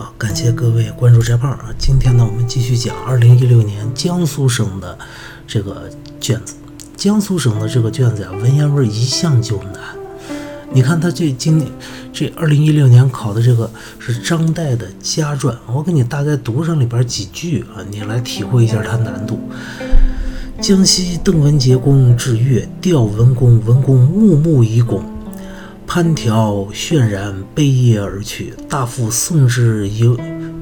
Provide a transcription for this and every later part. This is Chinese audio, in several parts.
好，感谢各位关注翟胖啊！今天呢，我们继续讲二零一六年江苏省的这个卷子。江苏省的这个卷子啊，文言文一向就难。你看他这今年这二零一六年考的这个是张岱的家传，我给你大概读上里边几句啊，你来体会一下它难度。江西邓文杰公至岳，调文公，文公木木以拱。攀条渲然，悲咽而去。大夫送之游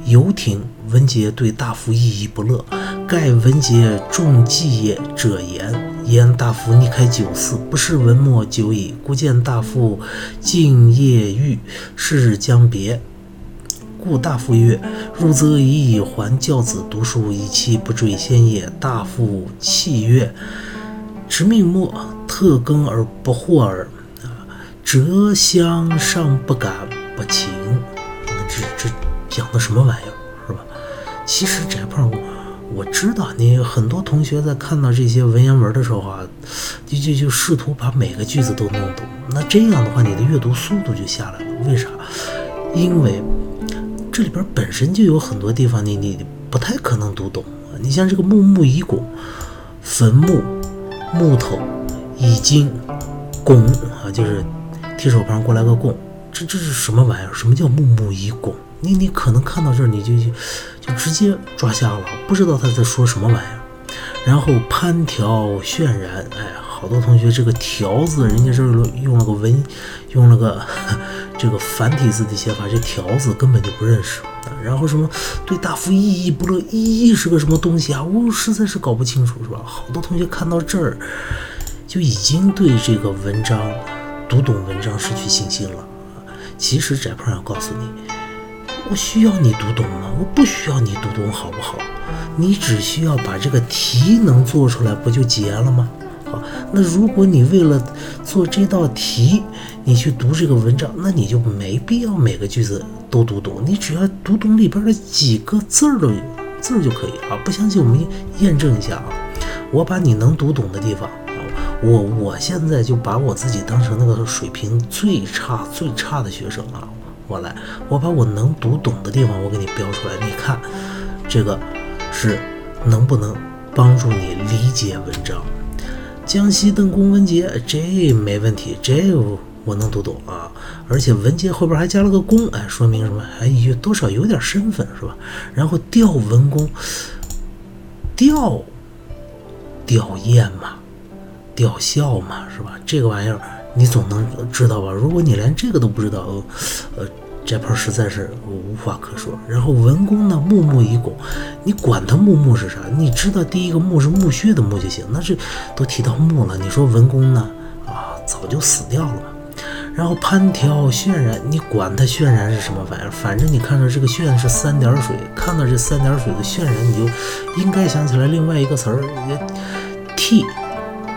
游艇，文杰对大夫意义不乐。盖文杰重祭也者言，言大夫逆开酒肆，不是文墨久矣。故见大夫敬业欲，是将别。故大夫曰：“入则已以还教子读书，以期不坠先也。”大夫泣曰：“执命末，特耕而不惑耳。”折香尚不敢不情，这这讲的什么玩意儿是吧？其实翟胖，我知道你很多同学在看到这些文言文的时候啊，就就就试图把每个句子都弄懂。那这样的话，你的阅读速度就下来了。为啥？因为这里边本身就有很多地方你你不太可能读懂。你像这个木木以拱，坟墓、木头、已经、拱啊，就是。提手旁过来个供，这这是什么玩意儿？什么叫木木以供？你你可能看到这儿你就就就直接抓瞎了，不知道他在说什么玩意儿。然后攀条渲染，哎，好多同学这个条字，人家这用了个文，用了个这个繁体字的写法，这条字根本就不认识。然后什么对大夫意义不乐，意义是个什么东西啊？我实在是搞不清楚，是吧？好多同学看到这儿就已经对这个文章。读懂文章失去信心了，其实翟胖要告诉你，我需要你读懂吗？我不需要你读懂，好不好？你只需要把这个题能做出来，不就结了吗？好，那如果你为了做这道题，你去读这个文章，那你就没必要每个句子都读懂，你只要读懂里边的几个字儿的字儿就可以啊。不相信，我们验证一下啊，我把你能读懂的地方。我我现在就把我自己当成那个水平最差最差的学生啊！我来，我把我能读懂的地方我给你标出来，你看，这个是能不能帮助你理解文章？江西邓公文杰，这没问题，这我能读懂啊！而且文杰后边还加了个公，哎，说明什么？还有多少有点身份是吧？然后调文公，调吊唁嘛。吊孝嘛，是吧？这个玩意儿你总能知道吧？如果你连这个都不知道，呃，这盘实在是无话可说。然后文公呢，木木以拱，你管他木木是啥？你知道第一个木是墓穴的木就行。那这都提到木了，你说文公呢？啊，早就死掉了。然后攀条渲染，你管它渲染是什么玩意儿？反正你看到这个渲是三点水，看到这三点水的渲染，你就应该想起来另外一个词儿，也替。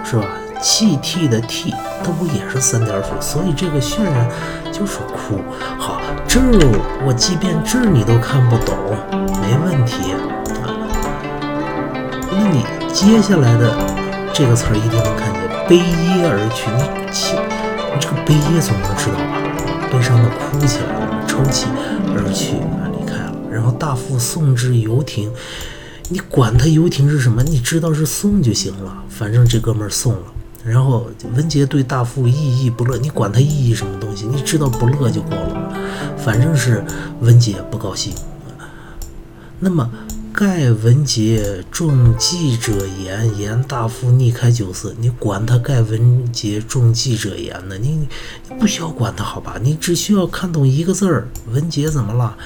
是吧？气涕的涕，它不也是三点水？所以这个渲染就是哭。好，这我即便这你都看不懂，没问题啊。那你接下来的这个词儿一定能看见，悲耶而去。你气，你这个悲耶总能知道吧？悲伤的哭起来了，抽泣而去啊，离开了。然后大副送之游艇。你管他游艇是什么，你知道是送就行了。反正这哥们儿送了。然后文杰对大富意义不乐，你管他意义什么东西，你知道不乐就够了。反正是文杰不高兴。那么盖文杰中计者言，言大富逆开酒肆，你管他盖文杰中计者言呢？你你不需要管他好吧？你只需要看懂一个字儿，文杰怎么了？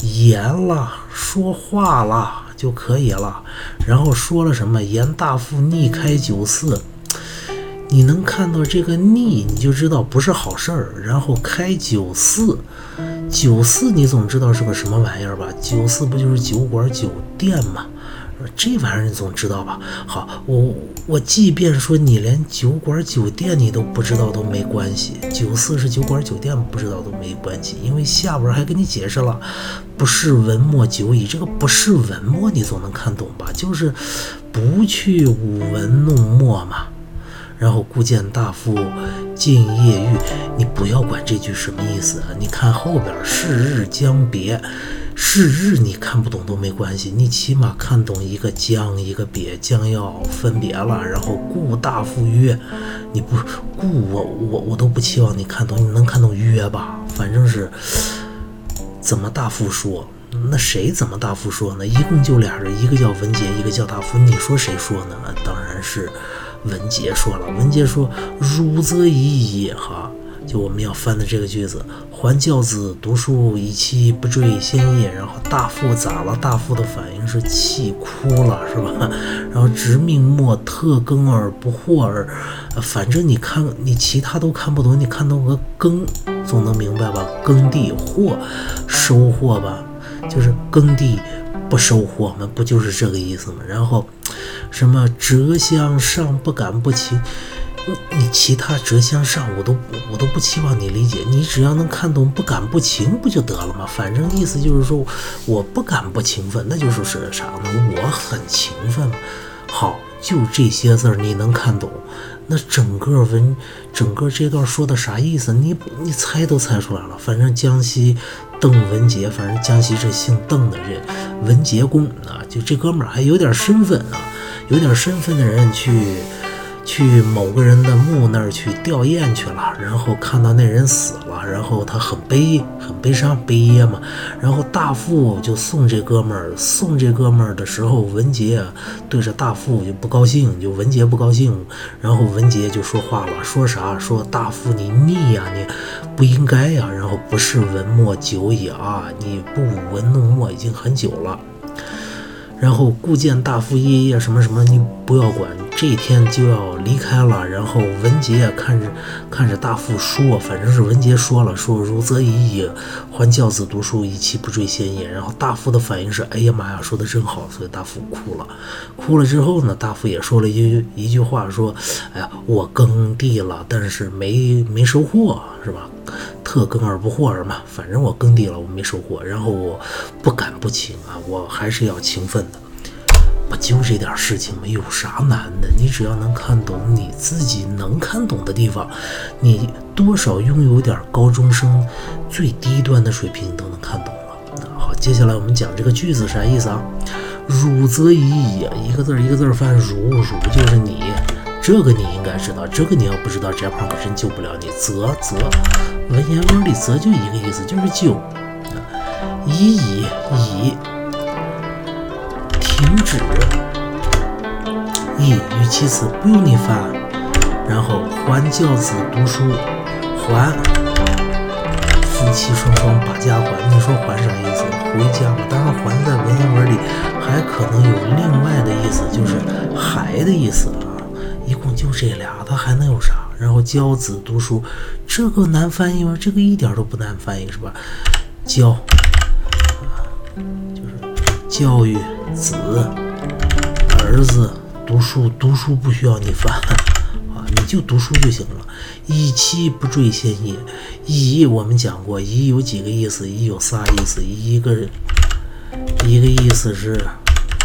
言了，说话了。就可以了，然后说了什么？严大夫逆开酒肆，你能看到这个逆，你就知道不是好事儿。然后开酒肆，酒肆你总知道是个什么玩意儿吧？酒肆不就是酒馆、酒店吗？这玩意儿你总知道吧？好，我我即便说你连酒馆酒店你都不知道都没关系，酒肆是酒馆酒店不知道都没关系，因为下边还给你解释了，不是文墨酒矣，这个不是文墨你总能看懂吧？就是不去舞文弄墨嘛。然后故见大夫敬业欲，你不要管这句什么意思？你看后边，是日将别。是日你看不懂都没关系，你起码看懂一个将一个别，将要分别了。然后故大夫曰：“你不故我我我都不期望你看懂，你能看懂曰吧？反正是怎么大夫说，那谁怎么大夫说呢？一共就俩人，一个叫文杰，一个叫大夫。你说谁说呢？当然是文杰说了。文杰说：“汝则已矣。”哈。就我们要翻的这个句子，还教子读书以期不坠先业。然后大富咋了？大富的反应是气哭了，是吧？然后执命莫特耕而不惑而，反正你看你其他都看不懂，你看到个耕总能明白吧？耕地获收获吧，就是耕地不收获嘛，不就是这个意思吗？然后什么折香上不敢不勤。你其他折向上我都我都不期望你理解，你只要能看懂不敢不勤不就得了吗？反正意思就是说我不敢不勤奋，那就是是啥呢？我很勤奋。好，就这些字儿你能看懂，那整个文整个这段说的啥意思？你你猜都猜出来了。反正江西邓文杰，反正江西这姓邓的这文杰公啊，就这哥们儿还有点身份啊，有点身份的人去。去某个人的墓那儿去吊唁去了，然后看到那人死了，然后他很悲，很悲伤，悲噎嘛。然后大富就送这哥们儿，送这哥们儿的时候，文杰对着大富就不高兴，就文杰不高兴。然后文杰就说话了，说啥？说大富你逆呀，你不应该呀。然后不是文墨久矣啊，你不舞文弄墨已经很久了。然后故见大夫爷爷什么什么，你不要管，这一天就要离开了。然后文杰看着看着大夫说，反正是文杰说了，说如则已矣，还教子读书，以其不坠先也。然后大夫的反应是，哎呀妈呀，说的真好，所以大夫哭了。哭了之后呢，大夫也说了一句一句话，说，哎呀，我耕地了，但是没没收获，是吧？特耕而不获而嘛，反正我耕地了，我没收获，然后我不敢不勤啊，我还是要勤奋的。不就这点事情吗？有啥难的？你只要能看懂你自己能看懂的地方，你多少拥有点高中生最低端的水平你都能看懂了。好，接下来我们讲这个句子啥意思啊？汝则已矣，一个字儿一个字儿翻，汝汝就是你，这个你应该知道，这个你要不知道，这胖可真救不了你。则则。文言文里“则”就一个意思，就是就。已矣，已，停止。已与其词不用你发。然后还教子读书，还夫妻双双把家还。你说还啥意思？回家嘛。当然，还在文言文里还可能有另外的意思，就是还的意思。就这俩，他还能有啥？然后教子读书，这个难翻译吗？这个一点都不难翻译，是吧？教，就是教育子儿子读书，读书不需要你翻啊，你就读书就行了。以期不坠先也，以我们讲过，以有几个意思？以有仨意思，一个一个意思是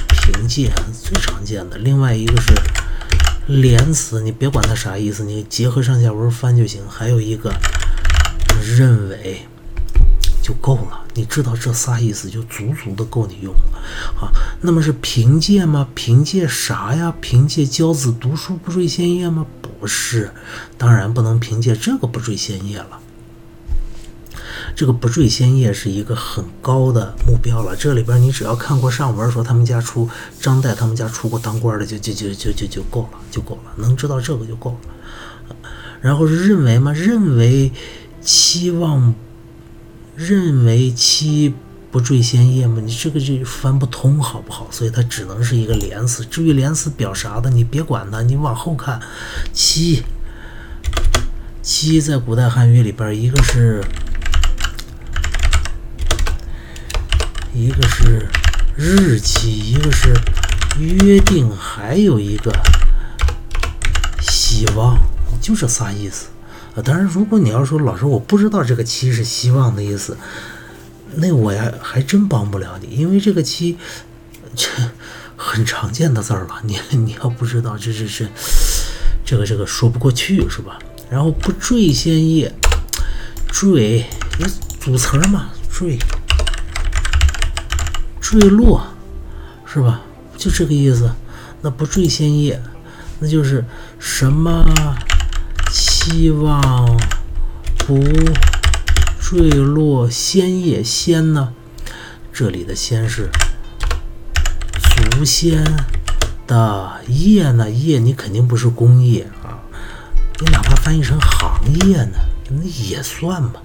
凭借，最常见的；另外一个是。连词，你别管它啥意思，你结合上下文翻就行。还有一个认为就够了，你知道这仨意思就足足的够你用了啊。那么是凭借吗？凭借啥呀？凭借教子读书不坠仙业吗？不是，当然不能凭借这个不坠仙业了。这个不坠仙业是一个很高的目标了。这里边你只要看过上文，说他们家出张岱他们家出过当官的，就就就就就就够了，就够了，能知道这个就够了。然后是认为吗？认为期望认为期不坠仙业吗？你这个就翻不通，好不好？所以它只能是一个连词。至于连词表啥的，你别管它，你往后看。期期在古代汉语里边，一个是。一个是日期，一个是约定，还有一个希望，就这仨意思啊。当然，如果你要说老师我不知道这个“期”是希望的意思，那我呀还真帮不了你，因为这个“期”这很常见的字儿了。你你要不知道，这这这这个这个说不过去是吧？然后不坠先业，坠，你组词嘛，坠。坠落，是吧？就这个意思。那不坠先叶，那就是什么期望不坠落先叶先呢？这里的先是祖先的业呢？业你肯定不是工业啊，你哪怕翻译成行业呢，那也算吧。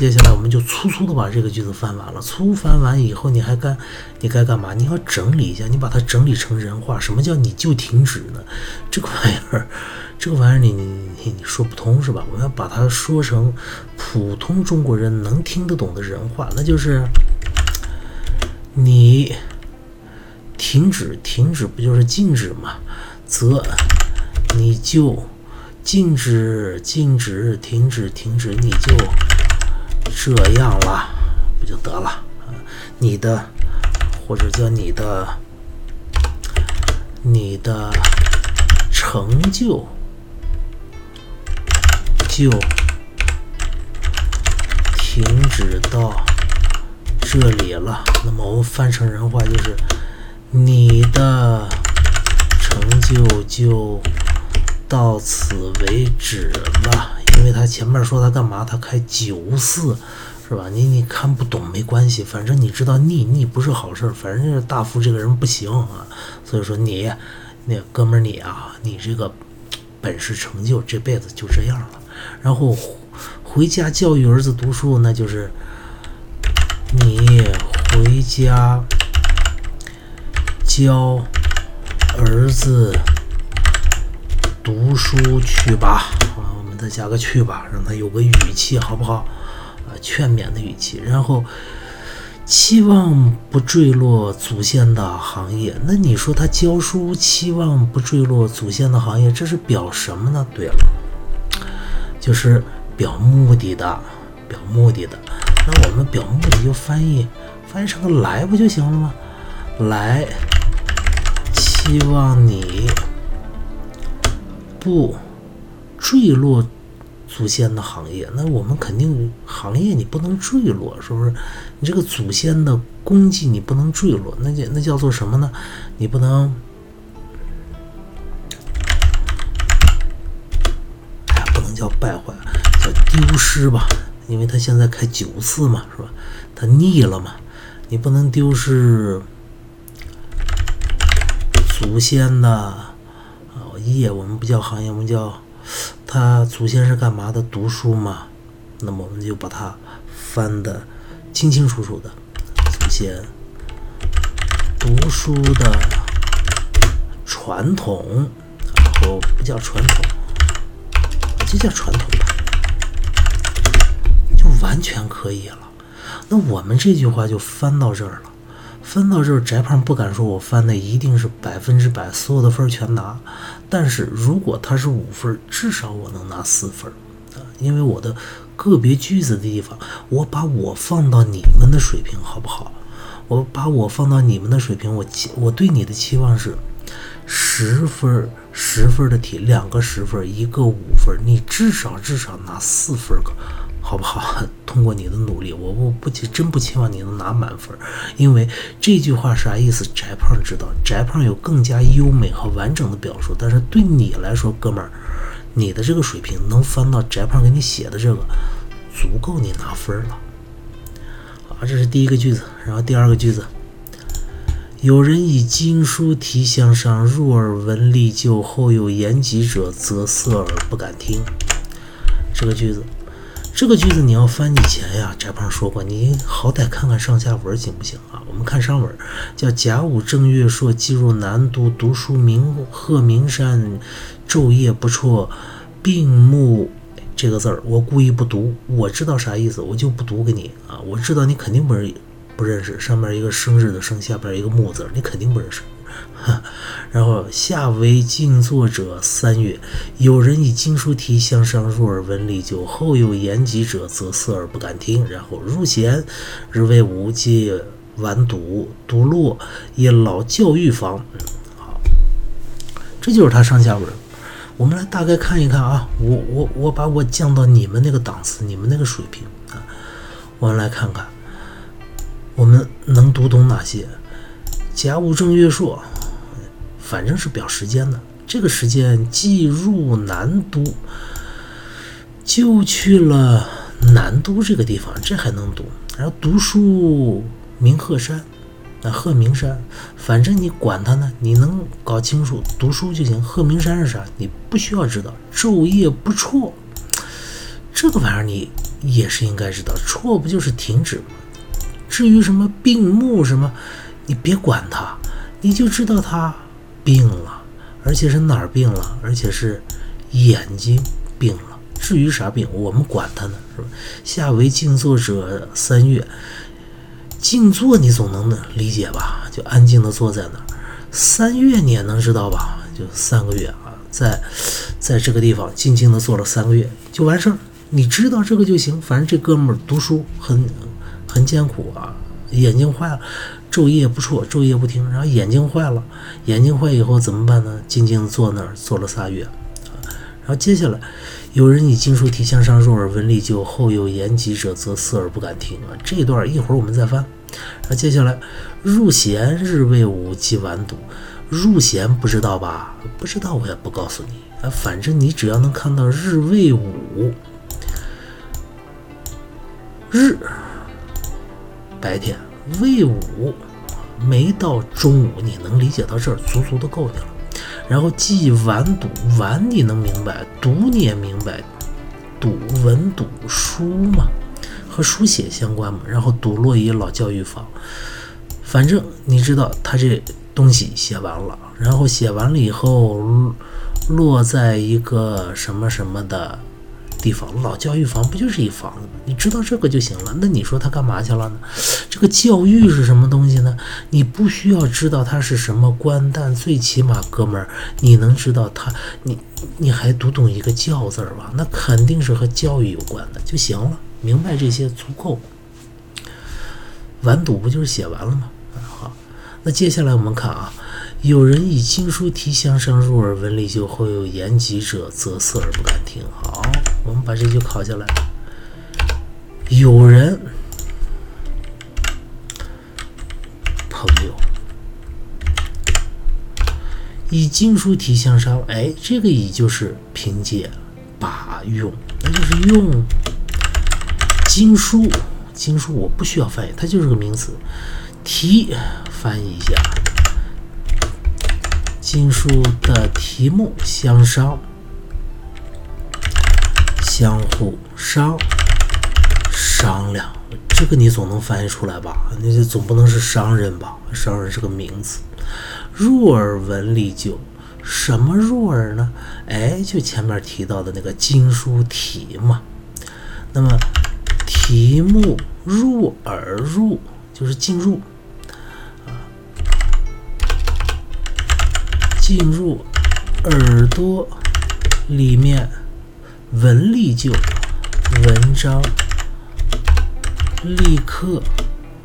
接下来我们就粗粗的把这个句子翻完了。粗翻完以后，你还干你该干嘛？你要整理一下，你把它整理成人话。什么叫你就停止呢？这个玩意儿，这个玩意儿你你你你说不通是吧？我们要把它说成普通中国人能听得懂的人话，那就是你停止，停止不就是静止吗？则你就静止，静止，停止，停止，你就。这样了，不就得了？你的，或者叫你的，你的成就就停止到这里了。那么我们翻成人话就是：你的成就就到此为止了。因为他前面说他干嘛？他开酒肆，是吧？你你看不懂没关系，反正你知道逆逆不是好事，反正就是大夫这个人不行啊。所以说你那哥们儿你啊，你这个本事成就这辈子就这样了。然后回家教育儿子读书，那就是你回家教儿子读书去吧。再加个去吧，让他有个语气，好不好？啊，劝勉的语气。然后期望不坠落祖先的行业，那你说他教书期望不坠落祖先的行业，这是表什么呢？对了，就是表目的的，表目的的。那我们表目的就翻译翻译成个来不就行了吗？来，期望你不。坠落祖先的行业，那我们肯定行业你不能坠落，是不是？你这个祖先的功绩你不能坠落，那叫那叫做什么呢？你不能，不能叫败坏，叫丢失吧？因为他现在开九次嘛，是吧？他腻了嘛，你不能丢失祖先的啊业，我们不叫行业，我们叫。他祖先是干嘛的？读书嘛。那么我们就把它翻的清清楚楚的。祖先读书的传统，然后不叫传统，就叫传统吧，就完全可以了。那我们这句话就翻到这儿了。翻到这儿，翟胖不敢说我翻的一定是百分之百，所有的分全拿。但是如果他是五分，至少我能拿四分啊，因为我的个别句子的地方，我把我放到你们的水平，好不好？我把我放到你们的水平，我期我对你的期望是十分，十分的题，两个十分，一个五分，你至少至少拿四分好不好？通过你的努力，我我不真不期望你能拿满分，因为这句话啥意思？翟胖知道，翟胖有更加优美和完整的表述。但是对你来说，哥们儿，你的这个水平能翻到翟胖给你写的这个，足够你拿分了。好，这是第一个句子。然后第二个句子，有人以经书题向上，入耳闻历旧，后有言及者，则色耳不敢听。这个句子。这个句子你要翻以前呀，翟胖说过，你好歹看看上下文行不行啊？我们看上文，叫甲午正月朔，进入南都，读书名鹤鸣山，昼夜不辍，并目这个字儿，我故意不读，我知道啥意思，我就不读给你啊。我知道你肯定不认不认识，上面一个生日的生，下边一个木字，你肯定不认识。然后下为静坐者三月，有人以经书题向上入耳闻礼久，后有言及者，则色而不敢听。然后入弦，日为午，皆晚读，读落，也老教育房。好，这就是他上下文。我们来大概看一看啊，我我我把我降到你们那个档次，你们那个水平啊。我们来看看，我们能读懂哪些？甲午正月朔，反正是表时间的。这个时间既入南都，就去了南都这个地方，这还能读。然后读书明鹤山，那鹤鸣山，反正你管它呢，你能搞清楚读书就行。鹤鸣山是啥？你不需要知道。昼夜不辍，这个玩意儿你也是应该知道。辍不就是停止吗？至于什么病目什么，你别管它，你就知道他病了。而且是哪儿病了？而且是眼睛病了。至于啥病，我们管他呢，是吧？下为静坐者三月，静坐你总能理解吧？就安静的坐在那儿。三月你也能知道吧？就三个月啊，在在这个地方静静的坐了三个月就完事儿。你知道这个就行。反正这哥们儿读书很很艰苦啊，眼睛坏了。昼夜不辍，昼夜不停，然后眼睛坏了，眼睛坏以后怎么办呢？静静坐那儿坐了仨月，然后接下来，有人以经书题向上，入耳闻利就，后有言疾者，则思而不敢听啊。这段一会儿我们再翻。然后接下来，入弦日未午即晚读，入弦不知道吧？不知道我也不告诉你啊，反正你只要能看到日未午，日白天。魏武，没到中午，你能理解到这儿，足足的够你了。然后记完读，完你能明白，读你也明白，读文读书嘛，和书写相关嘛。然后读落于老教育坊，反正你知道他这东西写完了，然后写完了以后落在一个什么什么的。地方老教育房不就是一房子吗？你知道这个就行了。那你说他干嘛去了呢？这个教育是什么东西呢？你不需要知道他是什么官，但最起码哥们儿，你能知道他，你你还读懂一个教字儿吧？那肯定是和教育有关的就行了。明白这些足够。完读不就是写完了吗？好，那接下来我们看啊。有人以经书题向上入耳闻利就，后有言及者，则色而不敢听。好，我们把这句考下来。有人朋友以经书题相商，哎，这个以就是凭借、把用，那就是用经书。经书我不需要翻译，它就是个名词。题翻译一下。经书的题目相商，相互商商量，这个你总能翻译出来吧？那就总不能是商人吧？商人是个名词。入耳闻利就，什么入耳呢？哎，就前面提到的那个经书题嘛。那么题目入耳入就是进入。进入耳朵里面，文立就文章立刻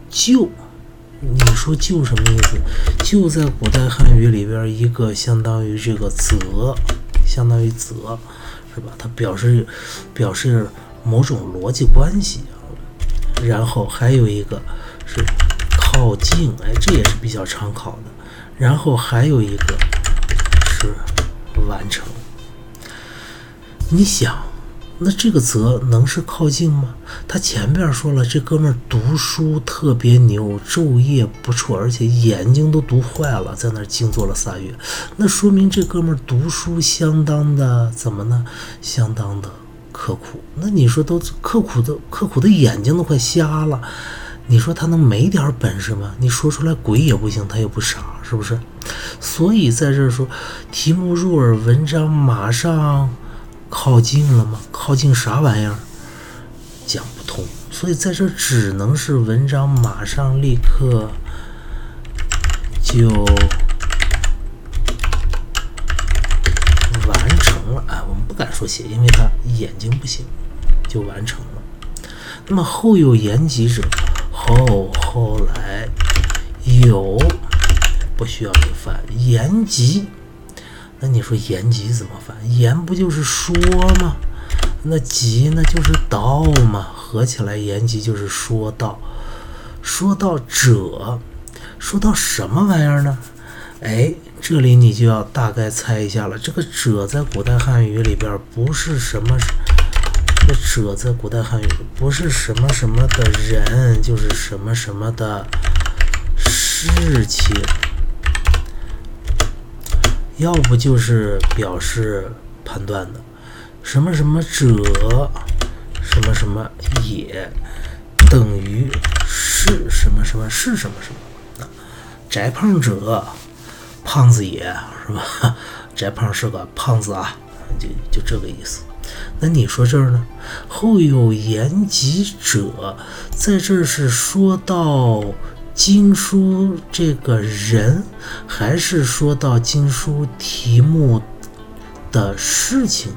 就，你说就什么意思？就在古代汉语里边，一个相当于这个则，相当于则，是吧？它表示表示某种逻辑关系。然后还有一个是靠近，哎，这也是比较常考的。然后还有一个是。完成。你想，那这个则能是靠近吗？他前边说了，这哥们儿读书特别牛，昼夜不辍，而且眼睛都读坏了，在那儿静坐了仨月。那说明这哥们儿读书相当的怎么呢？相当的刻苦。那你说都刻苦的，刻苦的眼睛都快瞎了。你说他能没点本事吗？你说出来鬼也不行，他又不傻，是不是？所以在这说，题目入耳，文章马上靠近了吗？靠近啥玩意儿？讲不通。所以在这只能是文章马上立刻就完成了。哎，我们不敢说写，因为他眼睛不行，就完成了。那么后有言及者。后后来有不需要你翻言集，那你说言集怎么翻？言不就是说吗？那集那就是道吗？合起来言及就是说到，说到者，说到什么玩意儿呢？哎，这里你就要大概猜一下了。这个者在古代汉语里边不是什么，这者在古代汉语不是什么什么的人，就是什么什么的事情，要不就是表示判断的。什么什么者，什么什么也等于是什么什么是什么什么啊？翟胖者，胖子也是吧？翟胖是个胖子啊，就就这个意思。那你说这儿呢？后有言及者，在这儿是说到经书这个人，还是说到经书题目的事情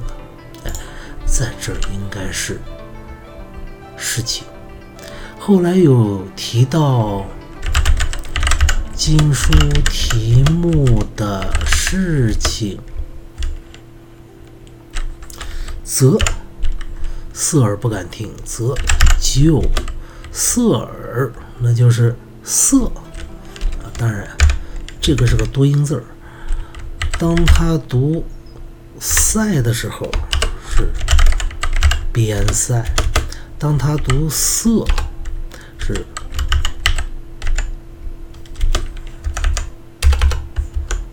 呢？在这儿应该是事情。后来有提到经书题目的事情，则色而不敢听，则就色耳，那就是色啊。当然，这个是个多音字儿。当他读塞的时候，是。边塞，当他读色是，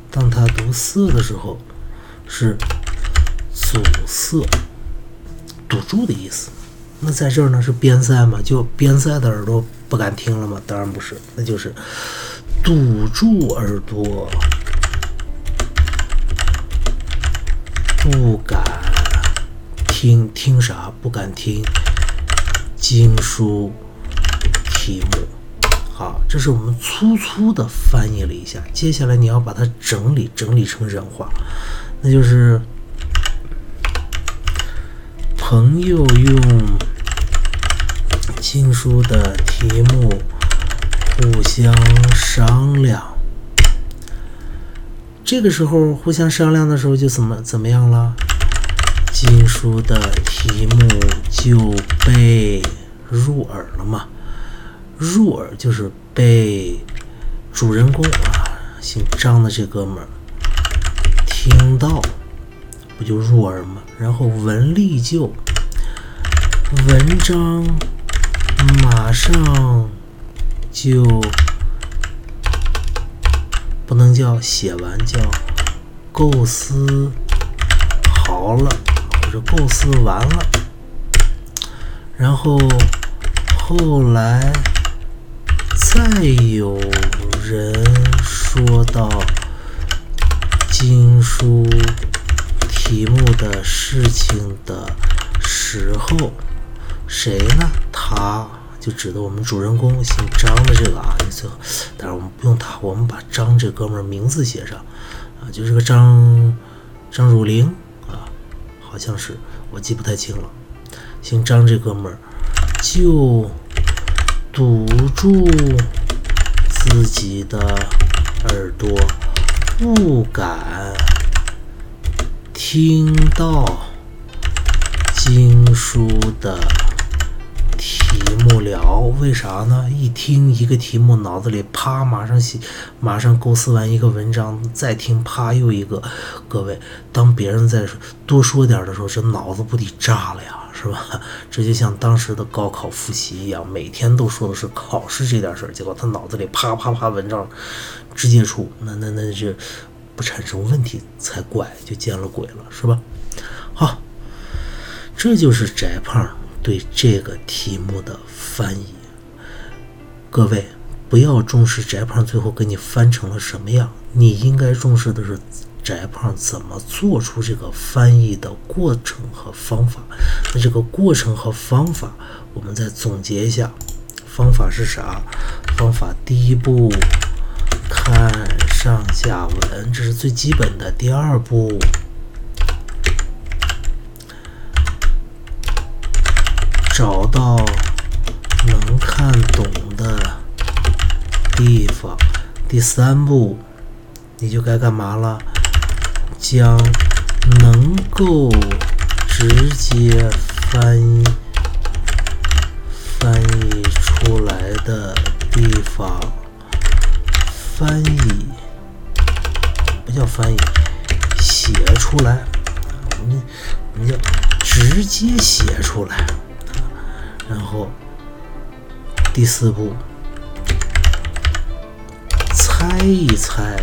当他读色的时候是阻塞、堵住的意思。那在这儿呢是边塞嘛？就边塞的耳朵不敢听了吗？当然不是，那就是堵住耳朵，不敢。听听啥？不敢听经书题目。好，这是我们粗粗的翻译了一下。接下来你要把它整理整理成人话，那就是朋友用新书的题目互相商量。这个时候互相商量的时候就怎么怎么样了？新书的题目就被入耳了嘛？入耳就是被主人公啊，姓张的这哥们儿听到，不就入耳吗？然后文例就文章马上就不能叫写完，叫构思好了。或者构思完了，然后后来再有人说到经书题目的事情的时候，谁呢？他就指的我们主人公姓张的这个啊，最后，但是我们不用他，我们把张这哥们儿名字写上啊，就是个张张汝霖啊。好像是我记不太清了，姓张这哥们儿就堵住自己的耳朵，不敢听到经书的。题目了，为啥呢？一听一个题目，脑子里啪，马上写，马上构思完一个文章，再听啪又一个。各位，当别人再多说点的时候，这脑子不得炸了呀，是吧？这就像当时的高考复习一样，每天都说的是考试这点事儿，结果他脑子里啪啪啪文章直接出，那那那就不产生问题才怪，就见了鬼了，是吧？好，这就是翟胖。对这个题目的翻译，各位不要重视翟胖最后给你翻成了什么样，你应该重视的是翟胖怎么做出这个翻译的过程和方法。那这个过程和方法，我们再总结一下，方法是啥？方法第一步看上下文，这是最基本的。第二步。找到能看懂的地方，第三步你就该干嘛了？将能够直接翻翻译出来的地方翻译不叫翻译，写出来，我们我们叫直接写出来。然后第四步，猜一猜，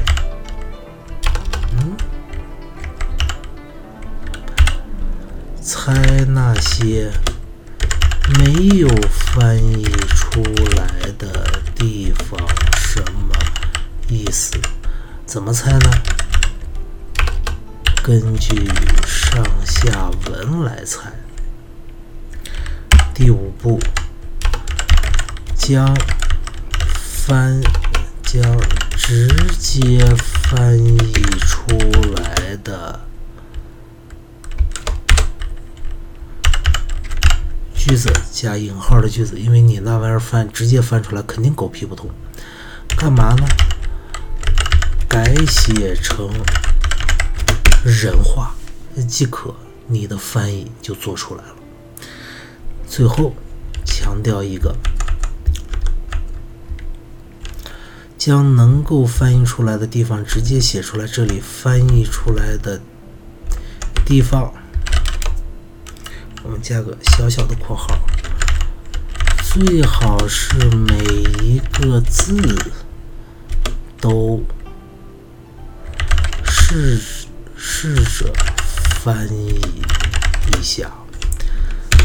嗯，猜那些。没有翻译出来的地方什么意思？怎么猜呢？根据上下文来猜。第五步，将翻将直接翻译出来的。句子加引号的句子，因为你那玩意儿翻直接翻出来肯定狗屁不通。干嘛呢？改写成人话即可，你的翻译就做出来了。最后强调一个，将能够翻译出来的地方直接写出来。这里翻译出来的地方。我们加个小小的括号，最好是每一个字都试试着翻译一下，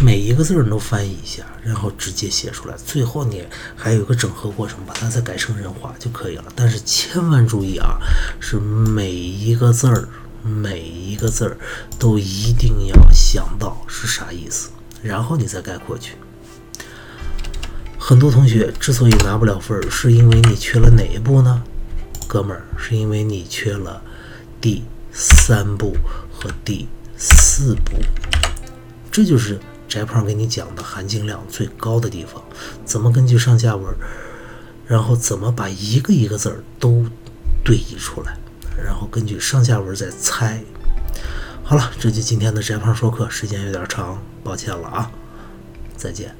每一个字儿都翻译一下，然后直接写出来。最后你还有个整合过程，把它再改成人话就可以了。但是千万注意啊，是每一个字儿。每一个字儿都一定要想到是啥意思，然后你再概括去。很多同学之所以拿不了分儿，是因为你缺了哪一步呢？哥们儿，是因为你缺了第三步和第四步。这就是翟胖给你讲的含金量最高的地方：怎么根据上下文，然后怎么把一个一个字儿都对译出来。然后根据上下文再猜。好了，这就今天的翟胖说课，时间有点长，抱歉了啊，再见。